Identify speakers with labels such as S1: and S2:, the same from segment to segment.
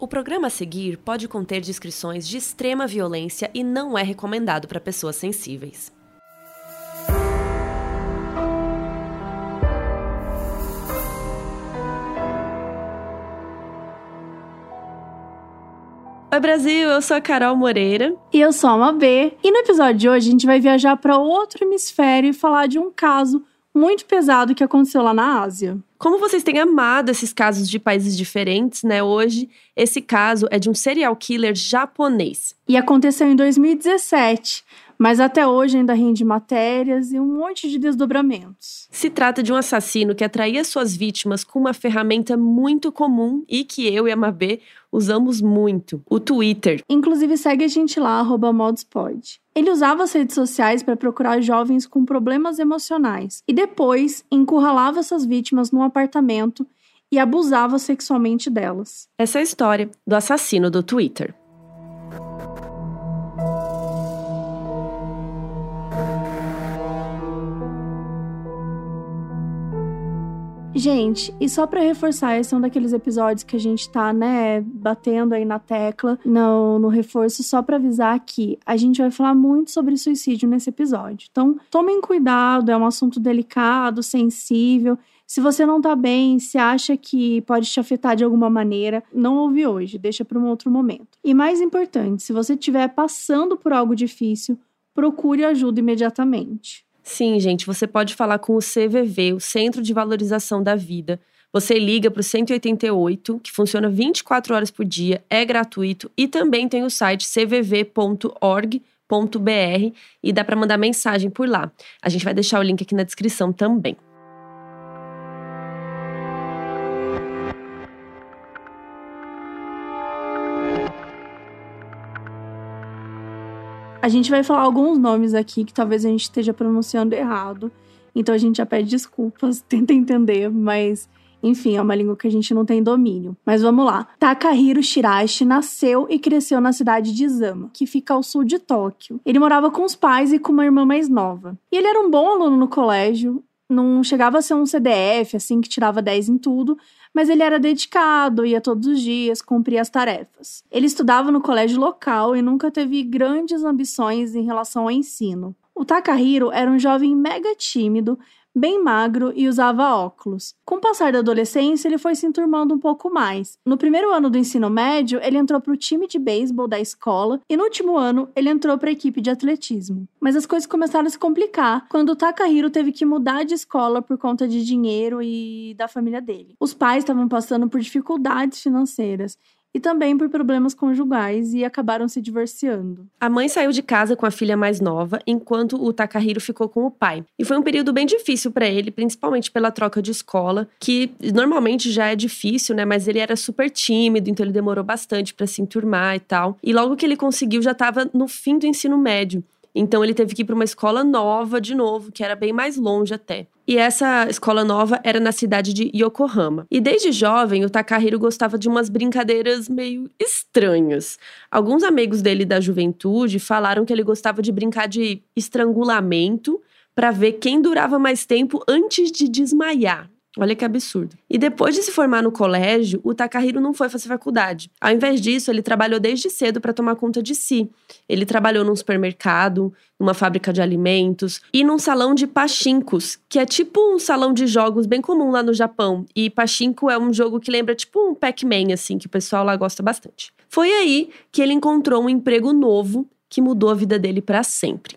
S1: O programa a seguir pode conter descrições de extrema violência e não é recomendado para pessoas sensíveis. Oi Brasil, eu sou a Carol Moreira.
S2: E eu sou a Mabê. E no episódio de hoje a gente vai viajar para outro hemisfério e falar de um caso muito pesado que aconteceu lá na Ásia.
S1: Como vocês têm amado esses casos de países diferentes, né? Hoje, esse caso é de um serial killer japonês.
S2: E aconteceu em 2017, mas até hoje ainda rende matérias e um monte de desdobramentos.
S1: Se trata de um assassino que atraía suas vítimas com uma ferramenta muito comum e que eu e a Mabê usamos muito: o Twitter.
S2: Inclusive, segue a gente lá, modspod. Ele usava as redes sociais para procurar jovens com problemas emocionais e depois encurralava suas vítimas num apartamento e abusava sexualmente delas.
S1: Essa é a história do assassino do Twitter.
S2: Gente, e só para reforçar, esse é um daqueles episódios que a gente tá, né, batendo aí na tecla, no, no reforço, só para avisar que a gente vai falar muito sobre suicídio nesse episódio. Então, tomem cuidado, é um assunto delicado, sensível. Se você não tá bem, se acha que pode te afetar de alguma maneira, não ouve hoje, deixa para um outro momento. E mais importante, se você estiver passando por algo difícil, procure ajuda imediatamente.
S1: Sim, gente, você pode falar com o CVV, o Centro de Valorização da Vida. Você liga para o 188, que funciona 24 horas por dia, é gratuito e também tem o site cvv.org.br e dá para mandar mensagem por lá. A gente vai deixar o link aqui na descrição também.
S2: A gente vai falar alguns nomes aqui que talvez a gente esteja pronunciando errado. Então a gente já pede desculpas, tenta entender, mas enfim, é uma língua que a gente não tem domínio. Mas vamos lá. Takahiro Shirashi nasceu e cresceu na cidade de Izama, que fica ao sul de Tóquio. Ele morava com os pais e com uma irmã mais nova. E ele era um bom aluno no colégio, não chegava a ser um CDF, assim, que tirava 10 em tudo, mas ele era dedicado, ia todos os dias, cumpria as tarefas. Ele estudava no colégio local e nunca teve grandes ambições em relação ao ensino. O Takahiro era um jovem mega tímido, bem magro e usava óculos. Com o passar da adolescência, ele foi se enturmando um pouco mais. No primeiro ano do ensino médio, ele entrou para o time de beisebol da escola e no último ano, ele entrou para a equipe de atletismo. Mas as coisas começaram a se complicar quando o Takahiro teve que mudar de escola por conta de dinheiro e da família dele. Os pais estavam passando por dificuldades financeiras e também por problemas conjugais e acabaram se divorciando.
S1: A mãe saiu de casa com a filha mais nova, enquanto o Takahiro ficou com o pai. E foi um período bem difícil para ele, principalmente pela troca de escola, que normalmente já é difícil, né? Mas ele era super tímido, então ele demorou bastante para se enturmar e tal. E logo que ele conseguiu, já estava no fim do ensino médio. Então ele teve que ir para uma escola nova de novo, que era bem mais longe até. E essa escola nova era na cidade de Yokohama. E desde jovem, o Takahiro gostava de umas brincadeiras meio estranhas. Alguns amigos dele da juventude falaram que ele gostava de brincar de estrangulamento para ver quem durava mais tempo antes de desmaiar. Olha que absurdo. E depois de se formar no colégio, o Takahiro não foi fazer faculdade. Ao invés disso, ele trabalhou desde cedo para tomar conta de si. Ele trabalhou num supermercado, numa fábrica de alimentos e num salão de pachinkos, que é tipo um salão de jogos bem comum lá no Japão. E pachinko é um jogo que lembra tipo um Pac-Man assim, que o pessoal lá gosta bastante. Foi aí que ele encontrou um emprego novo que mudou a vida dele para sempre.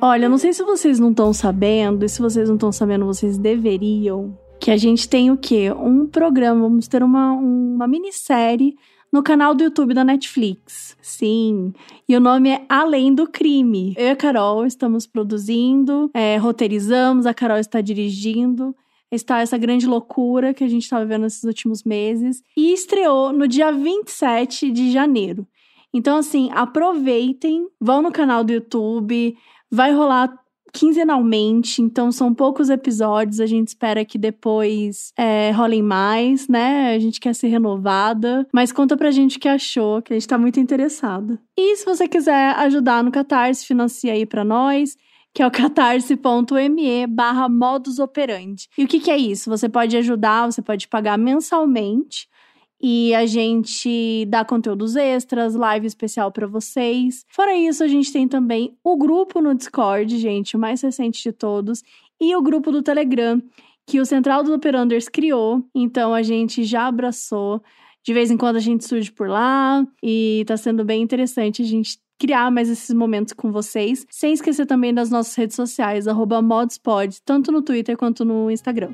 S2: Olha, não sei se vocês não estão sabendo, e se vocês não estão sabendo, vocês deveriam. Que a gente tem o quê? Um programa, vamos ter uma, uma minissérie no canal do YouTube da Netflix. Sim. E o nome é Além do Crime. Eu e a Carol estamos produzindo, é, roteirizamos, a Carol está dirigindo. Está essa grande loucura que a gente está vivendo nesses últimos meses. E estreou no dia 27 de janeiro. Então, assim, aproveitem, vão no canal do YouTube, Vai rolar quinzenalmente, então são poucos episódios. A gente espera que depois é, rolem mais, né? A gente quer ser renovada. Mas conta pra gente o que achou, que a gente tá muito interessada. E se você quiser ajudar no Catarse, financia aí pra nós que é o catarse.me barra modus operandi. E o que, que é isso? Você pode ajudar, você pode pagar mensalmente e a gente dá conteúdos extras, live especial para vocês. Fora isso, a gente tem também o grupo no Discord, gente, o mais recente de todos, e o grupo do Telegram, que o Central dos Operanders criou. Então a gente já abraçou. De vez em quando a gente surge por lá e tá sendo bem interessante a gente criar mais esses momentos com vocês, sem esquecer também das nossas redes sociais, modspod, tanto no Twitter quanto no Instagram.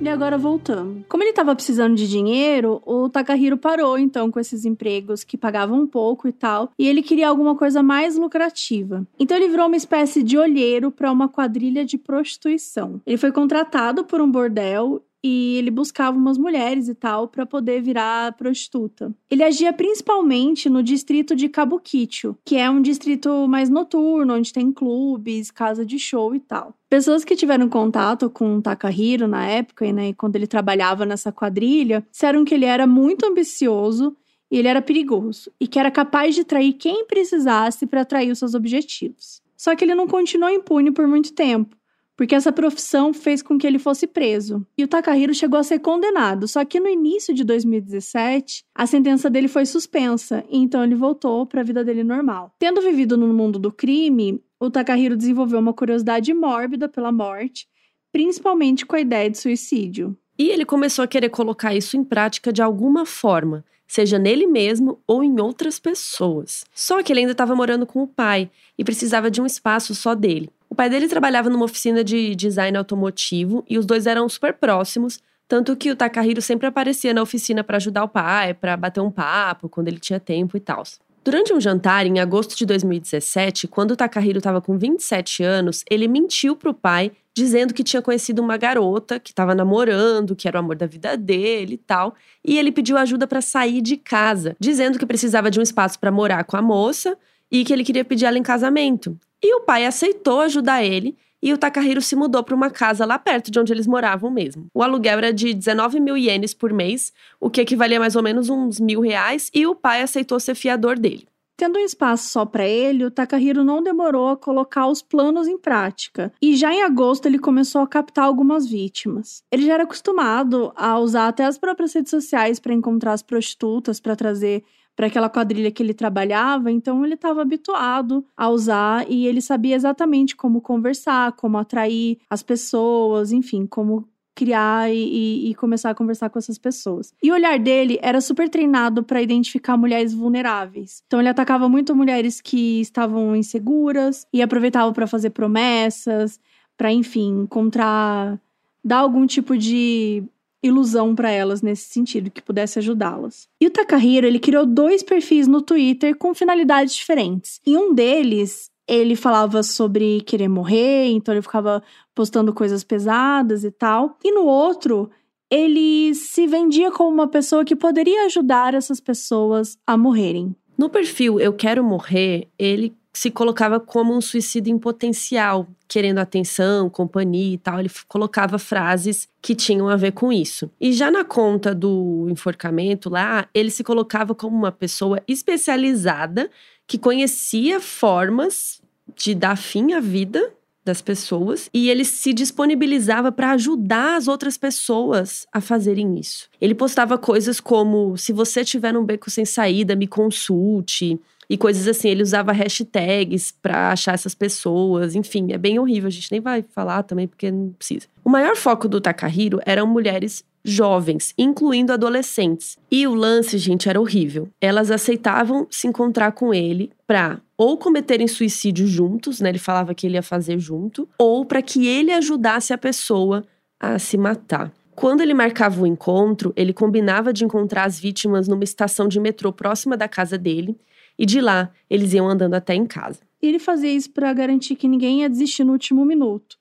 S2: E agora voltando. Como ele estava precisando de dinheiro, o Takahiro parou então com esses empregos que pagavam um pouco e tal, e ele queria alguma coisa mais lucrativa. Então ele virou uma espécie de olheiro para uma quadrilha de prostituição. Ele foi contratado por um bordel e ele buscava umas mulheres e tal para poder virar prostituta. Ele agia principalmente no distrito de Kabukicho, que é um distrito mais noturno, onde tem clubes, casa de show e tal. Pessoas que tiveram contato com Takahiro na época, né, quando ele trabalhava nessa quadrilha, disseram que ele era muito ambicioso e ele era perigoso e que era capaz de trair quem precisasse para atrair os seus objetivos. Só que ele não continuou impune por muito tempo porque essa profissão fez com que ele fosse preso. E o Takahiro chegou a ser condenado, só que no início de 2017, a sentença dele foi suspensa, e então ele voltou para a vida dele normal. Tendo vivido no mundo do crime, o Takahiro desenvolveu uma curiosidade mórbida pela morte, principalmente com a ideia de suicídio.
S1: E ele começou a querer colocar isso em prática de alguma forma, seja nele mesmo ou em outras pessoas. Só que ele ainda estava morando com o pai e precisava de um espaço só dele. O pai dele trabalhava numa oficina de design automotivo e os dois eram super próximos, tanto que o Takahiro sempre aparecia na oficina para ajudar o pai, para bater um papo quando ele tinha tempo e tal. Durante um jantar em agosto de 2017, quando o Takahiro estava com 27 anos, ele mentiu para o pai dizendo que tinha conhecido uma garota que estava namorando, que era o amor da vida dele e tal, e ele pediu ajuda para sair de casa, dizendo que precisava de um espaço para morar com a moça e que ele queria pedir ela em casamento. E o pai aceitou ajudar ele e o Takahiro se mudou para uma casa lá perto de onde eles moravam mesmo. O aluguel era de 19 mil ienes por mês, o que equivalia mais ou menos uns mil reais, e o pai aceitou ser fiador dele.
S2: Tendo um espaço só para ele, o Takahiro não demorou a colocar os planos em prática. E já em agosto ele começou a captar algumas vítimas. Ele já era acostumado a usar até as próprias redes sociais para encontrar as prostitutas, para trazer para aquela quadrilha que ele trabalhava, então ele estava habituado a usar e ele sabia exatamente como conversar, como atrair as pessoas, enfim, como criar e, e, começar a conversar com essas pessoas. E o olhar dele era super treinado para identificar mulheres vulneráveis. Então ele atacava muito mulheres que estavam inseguras e aproveitava para fazer promessas, para enfim encontrar dar algum tipo de ilusão para elas nesse sentido, que pudesse ajudá-las. E o Takahiro, ele criou dois perfis no Twitter com finalidades diferentes. Em um deles, ele falava sobre querer morrer, então ele ficava postando coisas pesadas e tal. E no outro, ele se vendia como uma pessoa que poderia ajudar essas pessoas a morrerem.
S1: No perfil Eu Quero Morrer, ele se colocava como um suicídio em potencial, querendo atenção, companhia e tal. Ele colocava frases que tinham a ver com isso. E já na conta do enforcamento lá, ele se colocava como uma pessoa especializada que conhecia formas de dar fim à vida das pessoas e ele se disponibilizava para ajudar as outras pessoas a fazerem isso. Ele postava coisas como: se você tiver num beco sem saída, me consulte e coisas assim. Ele usava hashtags para achar essas pessoas. Enfim, é bem horrível. A gente nem vai falar também porque não precisa. O maior foco do Takahiro eram mulheres jovens, incluindo adolescentes. E o lance, gente, era horrível. Elas aceitavam se encontrar com ele pra ou cometerem suicídio juntos, né? Ele falava que ele ia fazer junto, ou para que ele ajudasse a pessoa a se matar. Quando ele marcava o encontro, ele combinava de encontrar as vítimas numa estação de metrô próxima da casa dele e de lá eles iam andando até em casa.
S2: Ele fazia isso para garantir que ninguém ia desistir no último minuto.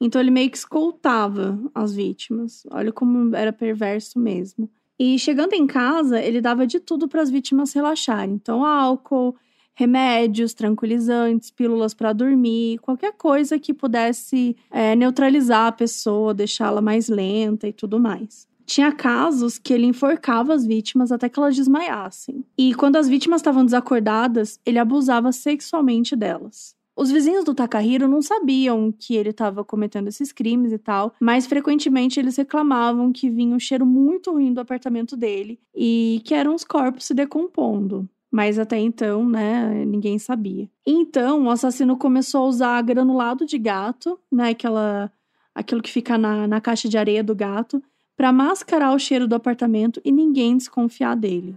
S2: Então ele meio que escoltava as vítimas. Olha como era perverso mesmo. E chegando em casa, ele dava de tudo para as vítimas relaxarem. Então álcool, remédios, tranquilizantes, pílulas para dormir, qualquer coisa que pudesse é, neutralizar a pessoa, deixá-la mais lenta e tudo mais. Tinha casos que ele enforcava as vítimas até que elas desmaiassem. E quando as vítimas estavam desacordadas, ele abusava sexualmente delas. Os vizinhos do Takahiro não sabiam que ele estava cometendo esses crimes e tal, mas frequentemente eles reclamavam que vinha um cheiro muito ruim do apartamento dele e que eram os corpos se decompondo. Mas até então, né, ninguém sabia. Então, o assassino começou a usar granulado de gato, né, aquela, aquilo que fica na, na caixa de areia do gato, para mascarar o cheiro do apartamento e ninguém desconfiar dele.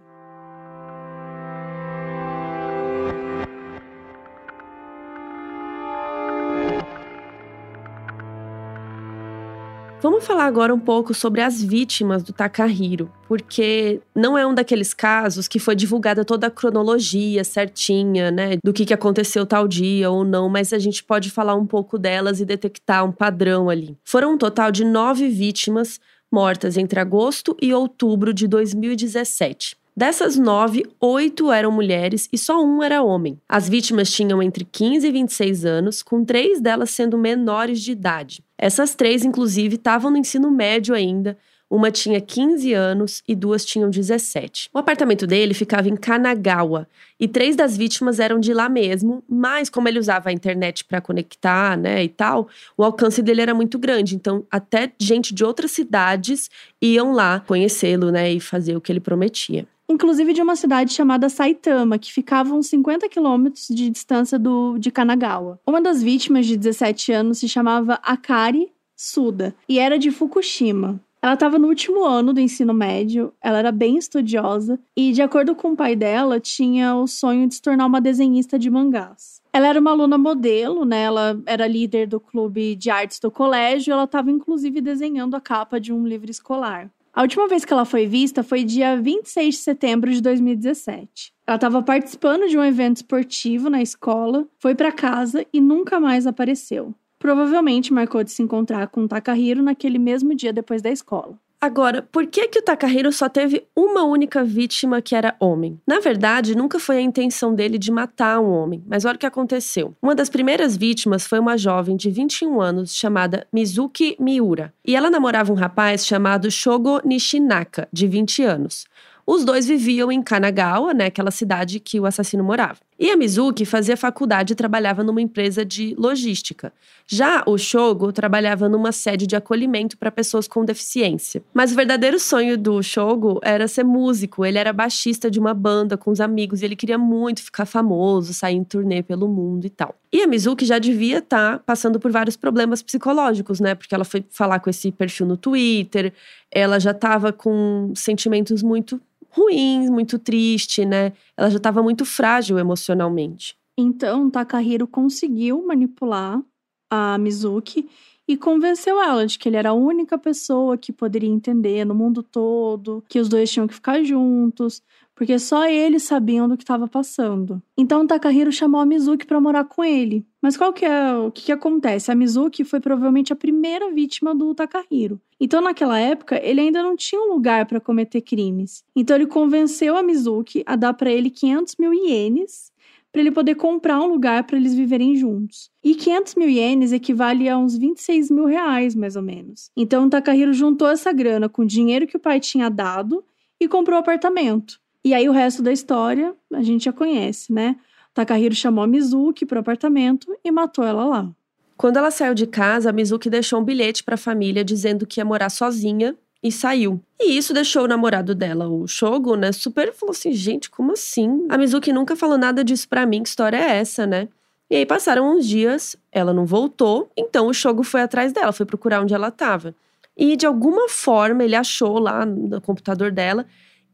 S1: Vamos falar agora um pouco sobre as vítimas do Takahiro, porque não é um daqueles casos que foi divulgada toda a cronologia certinha, né, do que, que aconteceu tal dia ou não, mas a gente pode falar um pouco delas e detectar um padrão ali. Foram um total de nove vítimas mortas entre agosto e outubro de 2017. Dessas nove, oito eram mulheres e só um era homem. As vítimas tinham entre 15 e 26 anos, com três delas sendo menores de idade. Essas três, inclusive, estavam no ensino médio ainda. Uma tinha 15 anos e duas tinham 17. O apartamento dele ficava em Kanagawa e três das vítimas eram de lá mesmo, mas como ele usava a internet para conectar, né, e tal, o alcance dele era muito grande. Então, até gente de outras cidades iam lá conhecê-lo, né, e fazer o que ele prometia
S2: inclusive de uma cidade chamada Saitama, que ficava uns 50 quilômetros de distância do, de Kanagawa. Uma das vítimas, de 17 anos, se chamava Akari Suda e era de Fukushima. Ela estava no último ano do ensino médio, ela era bem estudiosa e, de acordo com o pai dela, tinha o sonho de se tornar uma desenhista de mangás. Ela era uma aluna modelo, né? Ela era líder do clube de artes do colégio, ela estava inclusive desenhando a capa de um livro escolar. A última vez que ela foi vista foi dia 26 de setembro de 2017. Ela estava participando de um evento esportivo na escola, foi para casa e nunca mais apareceu. Provavelmente marcou de se encontrar com Takahiro naquele mesmo dia depois da escola.
S1: Agora, por que que o Takahiro só teve uma única vítima que era homem? Na verdade, nunca foi a intenção dele de matar um homem, mas olha o que aconteceu. Uma das primeiras vítimas foi uma jovem de 21 anos chamada Mizuki Miura, e ela namorava um rapaz chamado Shogo Nishinaka, de 20 anos. Os dois viviam em Kanagawa, né, aquela cidade que o assassino morava. E a Mizuki fazia faculdade e trabalhava numa empresa de logística. Já o Shogo trabalhava numa sede de acolhimento para pessoas com deficiência. Mas o verdadeiro sonho do Shogo era ser músico. Ele era baixista de uma banda com os amigos e ele queria muito ficar famoso, sair em turnê pelo mundo e tal. E a Mizuki já devia estar tá passando por vários problemas psicológicos, né? Porque ela foi falar com esse perfil no Twitter, ela já estava com sentimentos muito ruim, muito triste, né? Ela já estava muito frágil emocionalmente.
S2: Então, Takahiro conseguiu manipular a Mizuki e convenceu ela de que ele era a única pessoa que poderia entender no mundo todo, que os dois tinham que ficar juntos, porque só eles sabiam do que estava passando. Então Takahiro chamou a Mizuki para morar com ele. Mas qual que é o que, que acontece? A Mizuki foi provavelmente a primeira vítima do Takahiro. Então naquela época ele ainda não tinha um lugar para cometer crimes. Então ele convenceu a Mizuki a dar para ele 500 mil ienes para ele poder comprar um lugar para eles viverem juntos. E 500 mil ienes equivale a uns 26 mil reais, mais ou menos. Então, Takahiro juntou essa grana com o dinheiro que o pai tinha dado e comprou o apartamento. E aí o resto da história a gente já conhece, né? Takahiro chamou a Mizuki para o apartamento e matou ela lá.
S1: Quando ela saiu de casa, a Mizuki deixou um bilhete para a família dizendo que ia morar sozinha e saiu. E isso deixou o namorado dela, o Shogo, né, super falou assim: "Gente, como assim? A Mizuki nunca falou nada disso para mim, que história é essa, né?" E aí passaram uns dias, ela não voltou, então o Shogo foi atrás dela, foi procurar onde ela estava. E de alguma forma ele achou lá no computador dela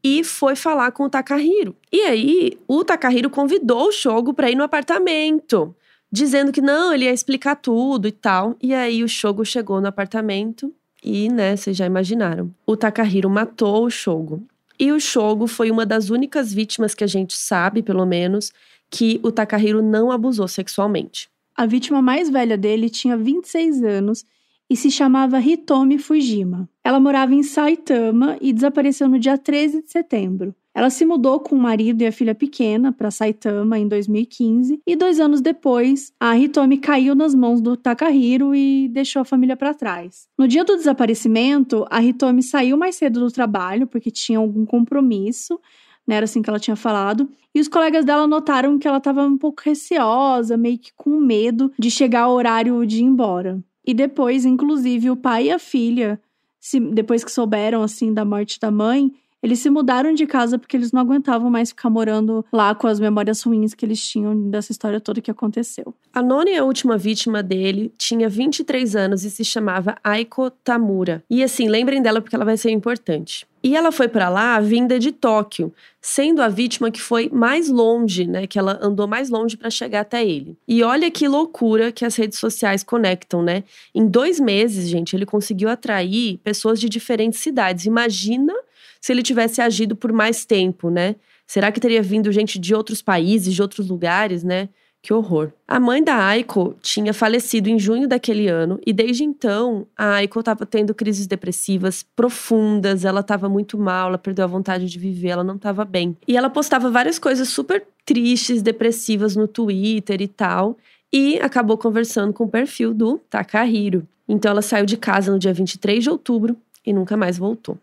S1: e foi falar com o Takahiro. E aí, o Takahiro convidou o Shogo para ir no apartamento, dizendo que não, ele ia explicar tudo e tal. E aí, o Shogo chegou no apartamento e, né, vocês já imaginaram. O Takahiro matou o Shogo. E o Shogo foi uma das únicas vítimas que a gente sabe, pelo menos, que o Takahiro não abusou sexualmente.
S2: A vítima mais velha dele tinha 26 anos e se chamava Hitomi Fujima. Ela morava em Saitama e desapareceu no dia 13 de setembro. Ela se mudou com o marido e a filha pequena para Saitama em 2015 e dois anos depois, a Hitomi caiu nas mãos do Takahiro e deixou a família para trás. No dia do desaparecimento, a Hitomi saiu mais cedo do trabalho porque tinha algum compromisso, né, era assim que ela tinha falado, e os colegas dela notaram que ela estava um pouco receosa, meio que com medo de chegar ao horário de ir embora. E depois, inclusive, o pai e a filha, se, depois que souberam assim da morte da mãe, eles se mudaram de casa porque eles não aguentavam mais ficar morando lá com as memórias ruins que eles tinham dessa história toda que aconteceu.
S1: A nona e a última vítima dele tinha 23 anos e se chamava Aiko Tamura. E assim, lembrem dela porque ela vai ser importante. E ela foi para lá vinda de Tóquio, sendo a vítima que foi mais longe, né, que ela andou mais longe para chegar até ele. E olha que loucura que as redes sociais conectam, né? Em dois meses, gente, ele conseguiu atrair pessoas de diferentes cidades. Imagina se ele tivesse agido por mais tempo, né? Será que teria vindo gente de outros países, de outros lugares, né? Que horror. A mãe da Aiko tinha falecido em junho daquele ano e desde então a Aiko estava tendo crises depressivas profundas, ela estava muito mal, ela perdeu a vontade de viver, ela não estava bem. E ela postava várias coisas super tristes, depressivas no Twitter e tal, e acabou conversando com o perfil do Takahiro. Então ela saiu de casa no dia 23 de outubro e nunca mais voltou.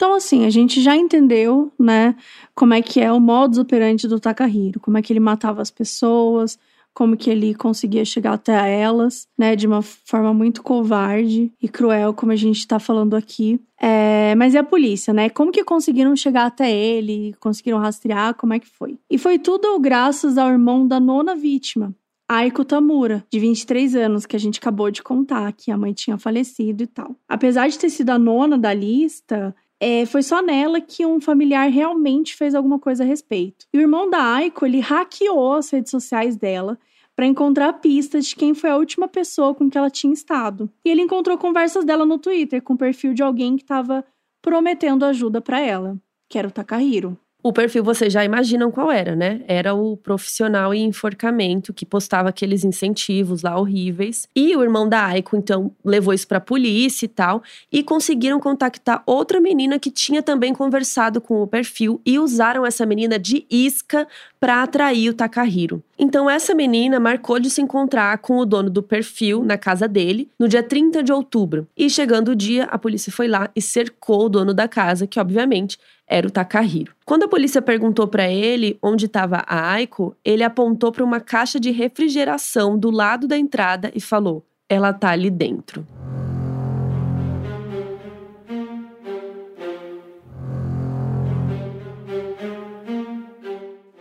S2: Então, assim, a gente já entendeu, né, como é que é o modus operandi do Takahiro, como é que ele matava as pessoas, como que ele conseguia chegar até elas, né, de uma forma muito covarde e cruel, como a gente está falando aqui. É, mas e a polícia, né? Como que conseguiram chegar até ele? Conseguiram rastrear? Como é que foi? E foi tudo graças ao irmão da nona vítima, Aiko Tamura, de 23 anos, que a gente acabou de contar que a mãe tinha falecido e tal. Apesar de ter sido a nona da lista, é, foi só nela que um familiar realmente fez alguma coisa a respeito. E o irmão da Aiko, ele hackeou as redes sociais dela para encontrar pistas de quem foi a última pessoa com que ela tinha estado. E ele encontrou conversas dela no Twitter com o perfil de alguém que estava prometendo ajuda para ela, que era o Takahiro.
S1: O perfil vocês já imaginam qual era, né? Era o profissional em enforcamento que postava aqueles incentivos lá horríveis. E o irmão da Aiko, então, levou isso pra polícia e tal. E conseguiram contactar outra menina que tinha também conversado com o perfil. E usaram essa menina de isca para atrair o Takahiro. Então, essa menina marcou de se encontrar com o dono do perfil na casa dele no dia 30 de outubro. E chegando o dia, a polícia foi lá e cercou o dono da casa, que obviamente era o Takahiro. Quando a polícia perguntou para ele onde estava a Aiko, ele apontou para uma caixa de refrigeração do lado da entrada e falou: "Ela tá ali dentro".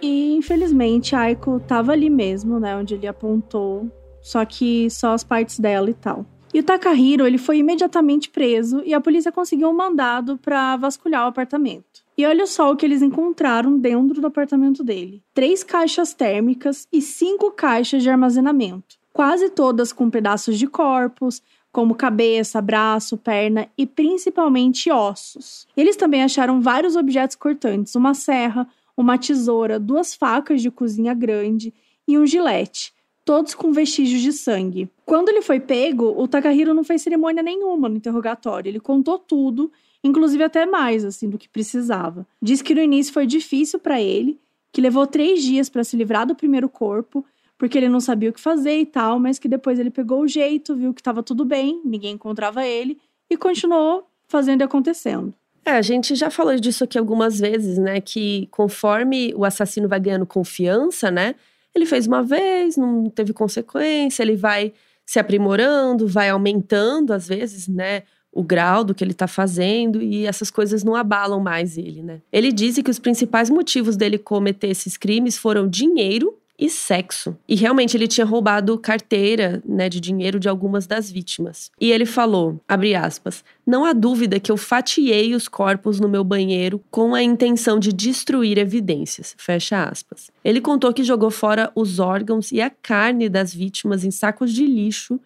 S2: E infelizmente a Aiko estava ali mesmo, né, onde ele apontou, só que só as partes dela e tal. E o Takahiro ele foi imediatamente preso e a polícia conseguiu um mandado para vasculhar o apartamento. E olha só o que eles encontraram dentro do apartamento dele: três caixas térmicas e cinco caixas de armazenamento, quase todas com pedaços de corpos, como cabeça, braço, perna e principalmente ossos. Eles também acharam vários objetos cortantes: uma serra, uma tesoura, duas facas de cozinha grande e um gilete todos com vestígios de sangue. Quando ele foi pego, o Takahiro não fez cerimônia nenhuma no interrogatório. Ele contou tudo, inclusive até mais, assim, do que precisava. Diz que no início foi difícil para ele, que levou três dias para se livrar do primeiro corpo, porque ele não sabia o que fazer e tal, mas que depois ele pegou o jeito, viu que estava tudo bem, ninguém encontrava ele e continuou fazendo e acontecendo.
S1: É, a gente já falou disso aqui algumas vezes, né? Que conforme o assassino vai ganhando confiança, né? Ele fez uma vez, não teve consequência, ele vai se aprimorando, vai aumentando às vezes, né? O grau do que ele tá fazendo e essas coisas não abalam mais ele, né? Ele disse que os principais motivos dele cometer esses crimes foram dinheiro e sexo. E realmente ele tinha roubado carteira, né, de dinheiro de algumas das vítimas. E ele falou, abre aspas, não há dúvida que eu fatiei os corpos no meu banheiro com a intenção de destruir evidências, fecha aspas. Ele contou que jogou fora os órgãos e a carne das vítimas em sacos de lixo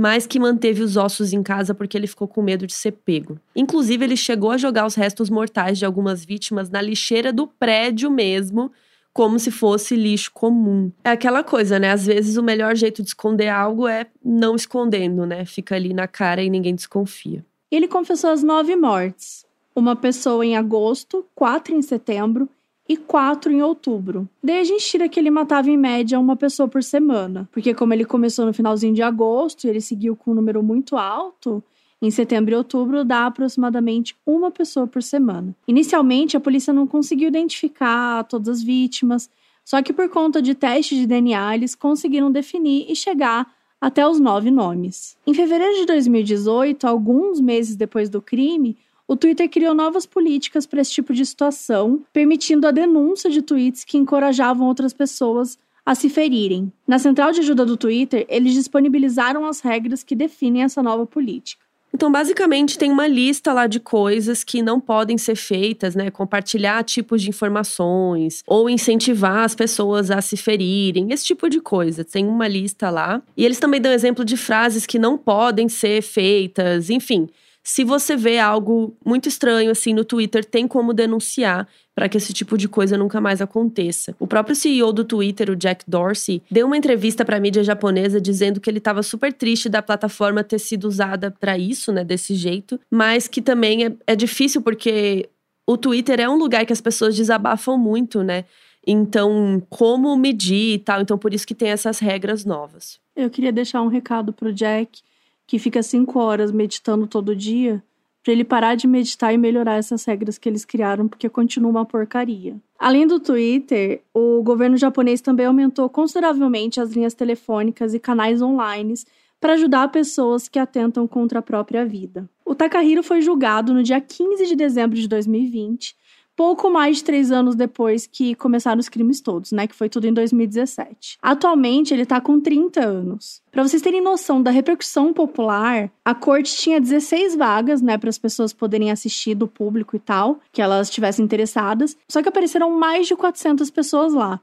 S1: mas que manteve os ossos em casa porque ele ficou com medo de ser pego. Inclusive, ele chegou a jogar os restos mortais de algumas vítimas na lixeira do prédio mesmo, como se fosse lixo comum. É aquela coisa, né? Às vezes o melhor jeito de esconder algo é não escondendo, né? Fica ali na cara e ninguém desconfia.
S2: Ele confessou as nove mortes. Uma pessoa em agosto, quatro em setembro e quatro em outubro. Daí a gente tira que ele matava em média uma pessoa por semana. Porque como ele começou no finalzinho de agosto e ele seguiu com um número muito alto, em setembro e outubro, dá aproximadamente uma pessoa por semana. Inicialmente, a polícia não conseguiu identificar todas as vítimas, só que por conta de testes de DNA, eles conseguiram definir e chegar até os nove nomes. Em fevereiro de 2018, alguns meses depois do crime, o Twitter criou novas políticas para esse tipo de situação, permitindo a denúncia de tweets que encorajavam outras pessoas a se ferirem. Na central de ajuda do Twitter, eles disponibilizaram as regras que definem essa nova política.
S1: Então, basicamente, tem uma lista lá de coisas que não podem ser feitas, né? Compartilhar tipos de informações ou incentivar as pessoas a se ferirem, esse tipo de coisa. Tem uma lista lá. E eles também dão exemplo de frases que não podem ser feitas, enfim. Se você vê algo muito estranho assim no Twitter, tem como denunciar para que esse tipo de coisa nunca mais aconteça. O próprio CEO do Twitter, o Jack Dorsey, deu uma entrevista para a mídia japonesa dizendo que ele estava super triste da plataforma ter sido usada para isso, né, desse jeito, mas que também é, é difícil porque o Twitter é um lugar que as pessoas desabafam muito, né? Então, como medir e tal. Então, por isso que tem essas regras novas.
S2: Eu queria deixar um recado pro Jack que fica cinco horas meditando todo dia, para ele parar de meditar e melhorar essas regras que eles criaram, porque continua uma porcaria. Além do Twitter, o governo japonês também aumentou consideravelmente as linhas telefônicas e canais online para ajudar pessoas que atentam contra a própria vida. O Takahiro foi julgado no dia 15 de dezembro de 2020 pouco mais de três anos depois que começaram os crimes todos, né? Que foi tudo em 2017. Atualmente, ele tá com 30 anos. Para vocês terem noção da repercussão popular, a corte tinha 16 vagas, né, para as pessoas poderem assistir do público e tal, que elas estivessem interessadas. Só que apareceram mais de 400 pessoas lá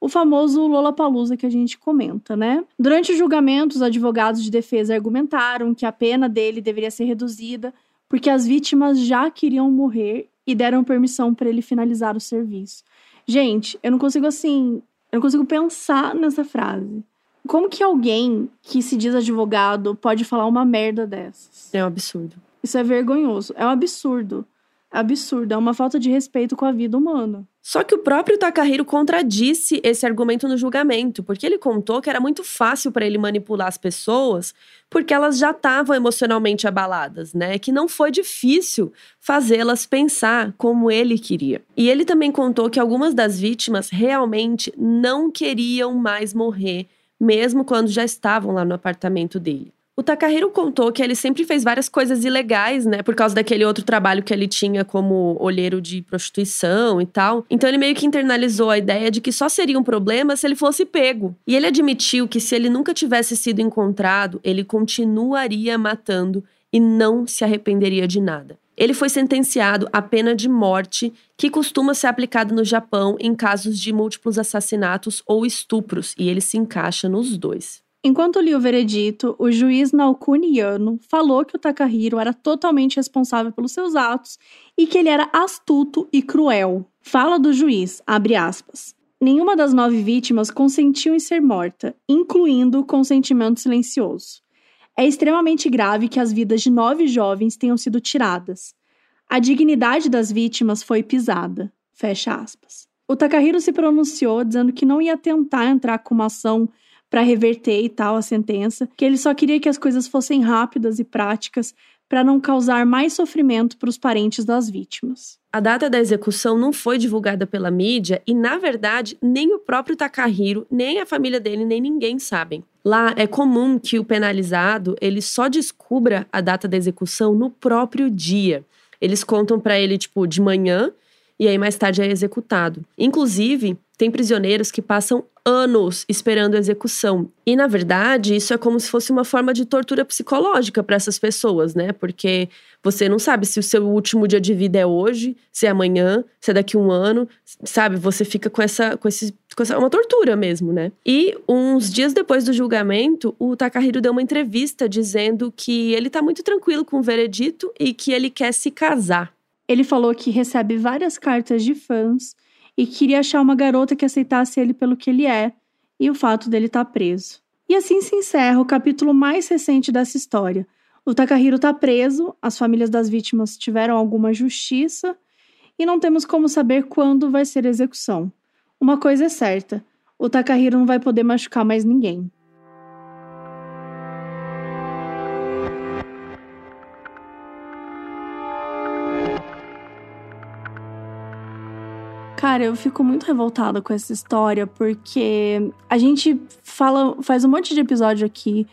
S2: o famoso Lollapalooza que a gente comenta, né? Durante o julgamento, os advogados de defesa argumentaram que a pena dele deveria ser reduzida porque as vítimas já queriam morrer e deram permissão para ele finalizar o serviço. Gente, eu não consigo assim, eu não consigo pensar nessa frase. Como que alguém que se diz advogado pode falar uma merda dessas?
S1: É um absurdo.
S2: Isso é vergonhoso, é um absurdo absurdo, é uma falta de respeito com a vida humana.
S1: Só que o próprio Takahiro contradisse esse argumento no julgamento, porque ele contou que era muito fácil para ele manipular as pessoas, porque elas já estavam emocionalmente abaladas, né? Que não foi difícil fazê-las pensar como ele queria. E ele também contou que algumas das vítimas realmente não queriam mais morrer, mesmo quando já estavam lá no apartamento dele. O Takahiro contou que ele sempre fez várias coisas ilegais, né? Por causa daquele outro trabalho que ele tinha como olheiro de prostituição e tal. Então ele meio que internalizou a ideia de que só seria um problema se ele fosse pego. E ele admitiu que se ele nunca tivesse sido encontrado, ele continuaria matando e não se arrependeria de nada. Ele foi sentenciado à pena de morte, que costuma ser aplicada no Japão em casos de múltiplos assassinatos ou estupros, e ele se encaixa nos dois.
S2: Enquanto lia o veredito, o juiz Naokuni Yano falou que o Takahiro era totalmente responsável pelos seus atos e que ele era astuto e cruel. Fala do juiz, abre aspas. Nenhuma das nove vítimas consentiu em ser morta, incluindo o consentimento silencioso. É extremamente grave que as vidas de nove jovens tenham sido tiradas. A dignidade das vítimas foi pisada. Fecha aspas. O Takahiro se pronunciou dizendo que não ia tentar entrar com uma ação para reverter e tal a sentença, que ele só queria que as coisas fossem rápidas e práticas para não causar mais sofrimento para os parentes das vítimas.
S1: A data da execução não foi divulgada pela mídia e, na verdade, nem o próprio Takahiro, nem a família dele, nem ninguém sabem. Lá é comum que o penalizado ele só descubra a data da execução no próprio dia. Eles contam para ele tipo de manhã e aí mais tarde é executado. Inclusive, tem prisioneiros que passam anos esperando a execução. E, na verdade, isso é como se fosse uma forma de tortura psicológica para essas pessoas, né? Porque você não sabe se o seu último dia de vida é hoje, se é amanhã, se é daqui a um ano, sabe? Você fica com essa, com esse, com essa uma tortura mesmo, né? E uns dias depois do julgamento, o Takahiro deu uma entrevista dizendo que ele tá muito tranquilo com o veredito e que ele quer se casar.
S2: Ele falou que recebe várias cartas de fãs e queria achar uma garota que aceitasse ele pelo que ele é e o fato dele estar tá preso. E assim se encerra o capítulo mais recente dessa história. O Takahiro está preso, as famílias das vítimas tiveram alguma justiça e não temos como saber quando vai ser a execução. Uma coisa é certa: o Takahiro não vai poder machucar mais ninguém. Cara, eu fico muito revoltada com essa história porque a gente fala, faz um monte de episódio aqui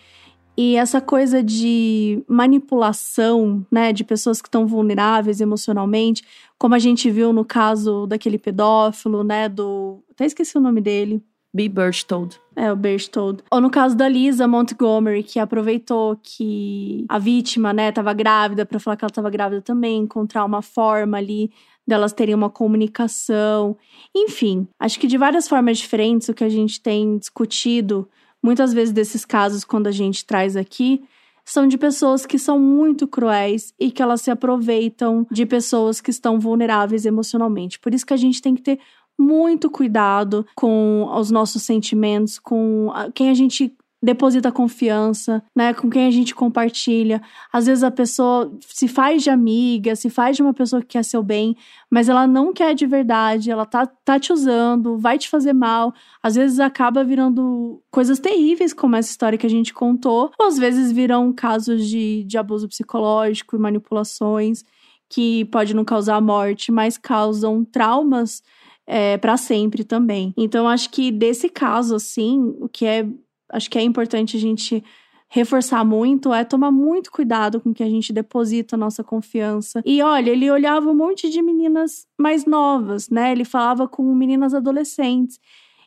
S2: e essa coisa de manipulação, né, de pessoas que estão vulneráveis emocionalmente, como a gente viu no caso daquele pedófilo, né, do, até esqueci o nome dele.
S1: B. Berchtold.
S2: É, o Berchtold. Ou no caso da Lisa Montgomery, que aproveitou que a vítima, né, tava grávida para falar que ela tava grávida também, encontrar uma forma ali delas terem uma comunicação. Enfim, acho que de várias formas diferentes, o que a gente tem discutido, muitas vezes desses casos, quando a gente traz aqui, são de pessoas que são muito cruéis e que elas se aproveitam de pessoas que estão vulneráveis emocionalmente. Por isso que a gente tem que ter muito cuidado com os nossos sentimentos, com quem a gente deposita confiança, né, com quem a gente compartilha. Às vezes a pessoa se faz de amiga, se faz de uma pessoa que quer seu bem, mas ela não quer de verdade, ela tá, tá te usando, vai te fazer mal. Às vezes acaba virando coisas terríveis, como essa história que a gente contou, ou às vezes viram casos de, de abuso psicológico e manipulações que pode não causar morte, mas causam traumas é, para sempre também. Então, acho que desse caso, assim, o que é acho que é importante a gente reforçar muito é tomar muito cuidado com que a gente deposita a nossa confiança. E olha, ele olhava um monte de meninas mais novas, né? Ele falava com meninas adolescentes.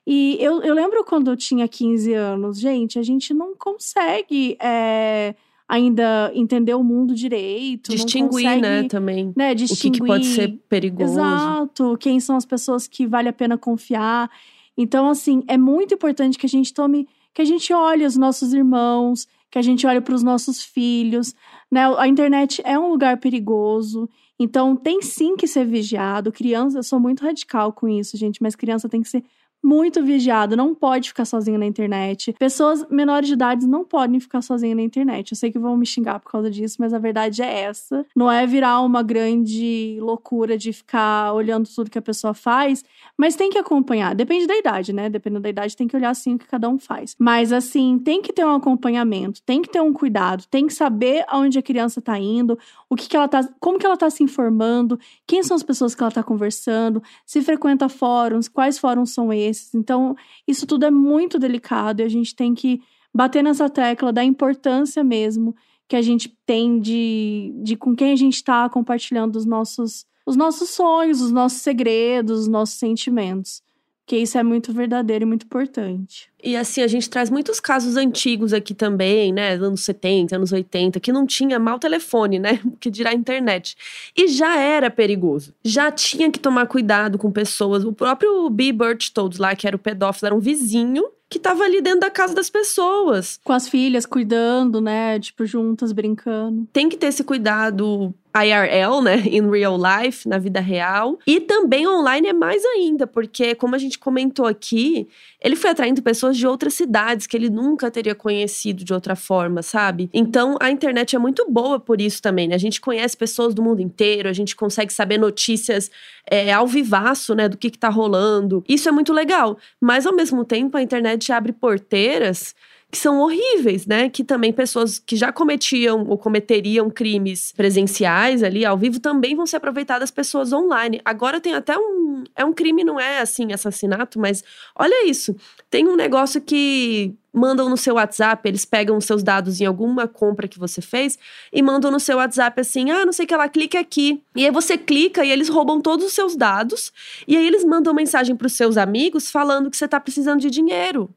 S2: E eu, eu lembro quando eu tinha 15 anos, gente, a gente não consegue. É, ainda entender o mundo direito.
S1: Distinguir,
S2: consegue,
S1: né, também.
S2: Né, distinguir.
S1: O que, que, pode ser perigoso.
S2: Exato. Quem são as pessoas que vale a pena confiar. Então, assim, é muito importante que a gente tome que a gente olhe os nossos irmãos, que a gente olhe para os nossos filhos. Né? A internet é um lugar perigoso, então tem sim que ser vigiado. Criança, eu sou muito radical com isso, gente, mas criança tem que ser muito vigiado, não pode ficar sozinho na internet. Pessoas menores de idade não podem ficar sozinhas na internet. Eu sei que vão me xingar por causa disso, mas a verdade é essa. Não é virar uma grande loucura de ficar olhando tudo que a pessoa faz, mas tem que acompanhar. Depende da idade, né? Dependendo da idade, tem que olhar assim o que cada um faz. Mas assim, tem que ter um acompanhamento, tem que ter um cuidado, tem que saber aonde a criança tá indo, o que, que ela tá, como que ela tá se informando, quem são as pessoas que ela tá conversando, se frequenta fóruns, quais fóruns são esses esses. Então, isso tudo é muito delicado e a gente tem que bater nessa tecla da importância mesmo que a gente tem de, de com quem a gente está compartilhando os nossos, os nossos sonhos, os nossos segredos, os nossos sentimentos que isso é muito verdadeiro e muito importante.
S1: E assim, a gente traz muitos casos antigos aqui também, né? Anos 70, anos 80, que não tinha mal telefone, né? Que dirá internet. E já era perigoso. Já tinha que tomar cuidado com pessoas. O próprio B. Birchtold lá, que era o pedófilo, era um vizinho que tava ali dentro da casa das pessoas.
S2: Com as filhas, cuidando, né? Tipo, juntas, brincando.
S1: Tem que ter esse cuidado IRL, né, in real life, na vida real. E também online é mais ainda, porque como a gente comentou aqui, ele foi atraindo pessoas de outras cidades que ele nunca teria conhecido de outra forma, sabe? Então a internet é muito boa por isso também, né? A gente conhece pessoas do mundo inteiro, a gente consegue saber notícias é, ao vivaço, né, do que, que tá rolando. Isso é muito legal. Mas ao mesmo tempo a internet abre porteiras que são horríveis, né? Que também pessoas que já cometiam ou cometeriam crimes presenciais ali ao vivo também vão se aproveitar das pessoas online. Agora tem até um. É um crime, não é assim, assassinato, mas olha isso. Tem um negócio que mandam no seu WhatsApp, eles pegam os seus dados em alguma compra que você fez e mandam no seu WhatsApp assim: ah, não sei o que lá, clique aqui. E aí você clica e eles roubam todos os seus dados. E aí eles mandam mensagem para os seus amigos falando que você está precisando de dinheiro.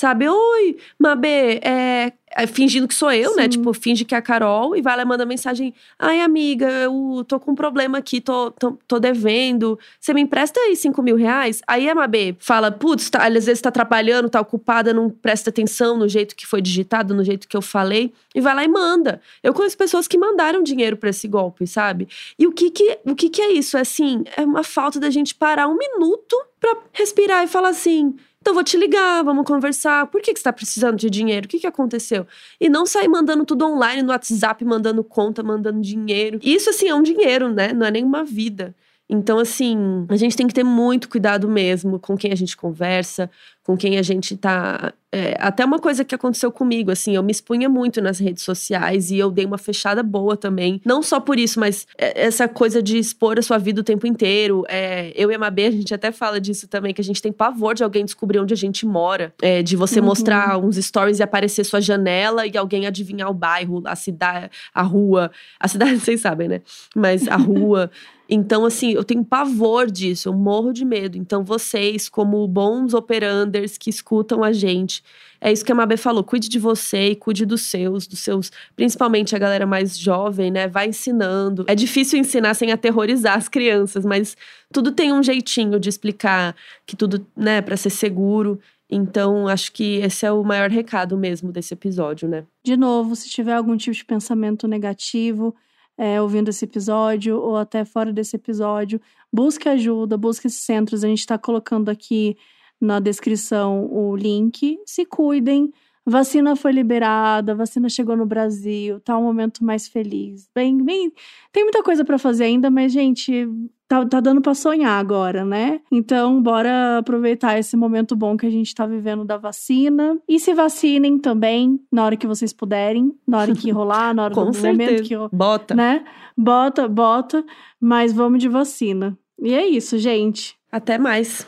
S1: Sabe? Oi, Mabê, é, é, fingindo que sou eu, né? Sim. né? Tipo, finge que é a Carol e vai lá e manda mensagem: Ai, amiga, eu tô com um problema aqui, tô, tô, tô devendo. Você me empresta aí 5 mil reais? Aí a Mabê fala: Putz, tá, às vezes tá trabalhando, tá ocupada, não presta atenção no jeito que foi digitado, no jeito que eu falei. E vai lá e manda. Eu conheço pessoas que mandaram dinheiro para esse golpe, sabe? E o que que, o que que é isso? É assim, é uma falta da gente parar um minuto pra respirar e falar assim então vou te ligar, vamos conversar. Por que, que você está precisando de dinheiro? O que, que aconteceu? E não sair mandando tudo online no WhatsApp, mandando conta, mandando dinheiro. Isso, assim, é um dinheiro, né? Não é nenhuma vida. Então, assim, a gente tem que ter muito cuidado mesmo com quem a gente conversa, com quem a gente tá. É, até uma coisa que aconteceu comigo, assim, eu me expunha muito nas redes sociais e eu dei uma fechada boa também. Não só por isso, mas é, essa coisa de expor a sua vida o tempo inteiro. É, eu e a Mabê, a gente até fala disso também, que a gente tem pavor de alguém descobrir onde a gente mora. É, de você uhum. mostrar uns stories e aparecer sua janela e alguém adivinhar o bairro, a cidade, a rua. A cidade, vocês sabem, né? Mas a rua. Então, assim, eu tenho pavor disso, eu morro de medo. Então, vocês, como bons operanders que escutam a gente, é isso que a Mabê falou: cuide de você e cuide dos seus, dos seus, principalmente a galera mais jovem, né? Vai ensinando. É difícil ensinar sem aterrorizar as crianças, mas tudo tem um jeitinho de explicar que tudo, né, para ser seguro. Então, acho que esse é o maior recado mesmo desse episódio, né?
S2: De novo, se tiver algum tipo de pensamento negativo, é, ouvindo esse episódio ou até fora desse episódio, busque ajuda, busque esses centros. A gente está colocando aqui na descrição o link. Se cuidem. Vacina foi liberada, vacina chegou no Brasil, tá um momento mais feliz. Bem, bem, tem muita coisa para fazer ainda, mas gente, tá, tá dando para sonhar agora, né? Então, bora aproveitar esse momento bom que a gente tá vivendo da vacina. E se vacinem também, na hora que vocês puderem, na hora que rolar, na hora
S1: do
S2: certeza. momento que.
S1: Bota.
S2: Né? Bota, bota, mas vamos de vacina. E é isso, gente.
S1: Até mais.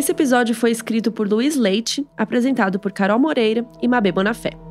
S1: Esse episódio foi escrito por Luiz Leite, apresentado por Carol Moreira e Mabê Bonafé.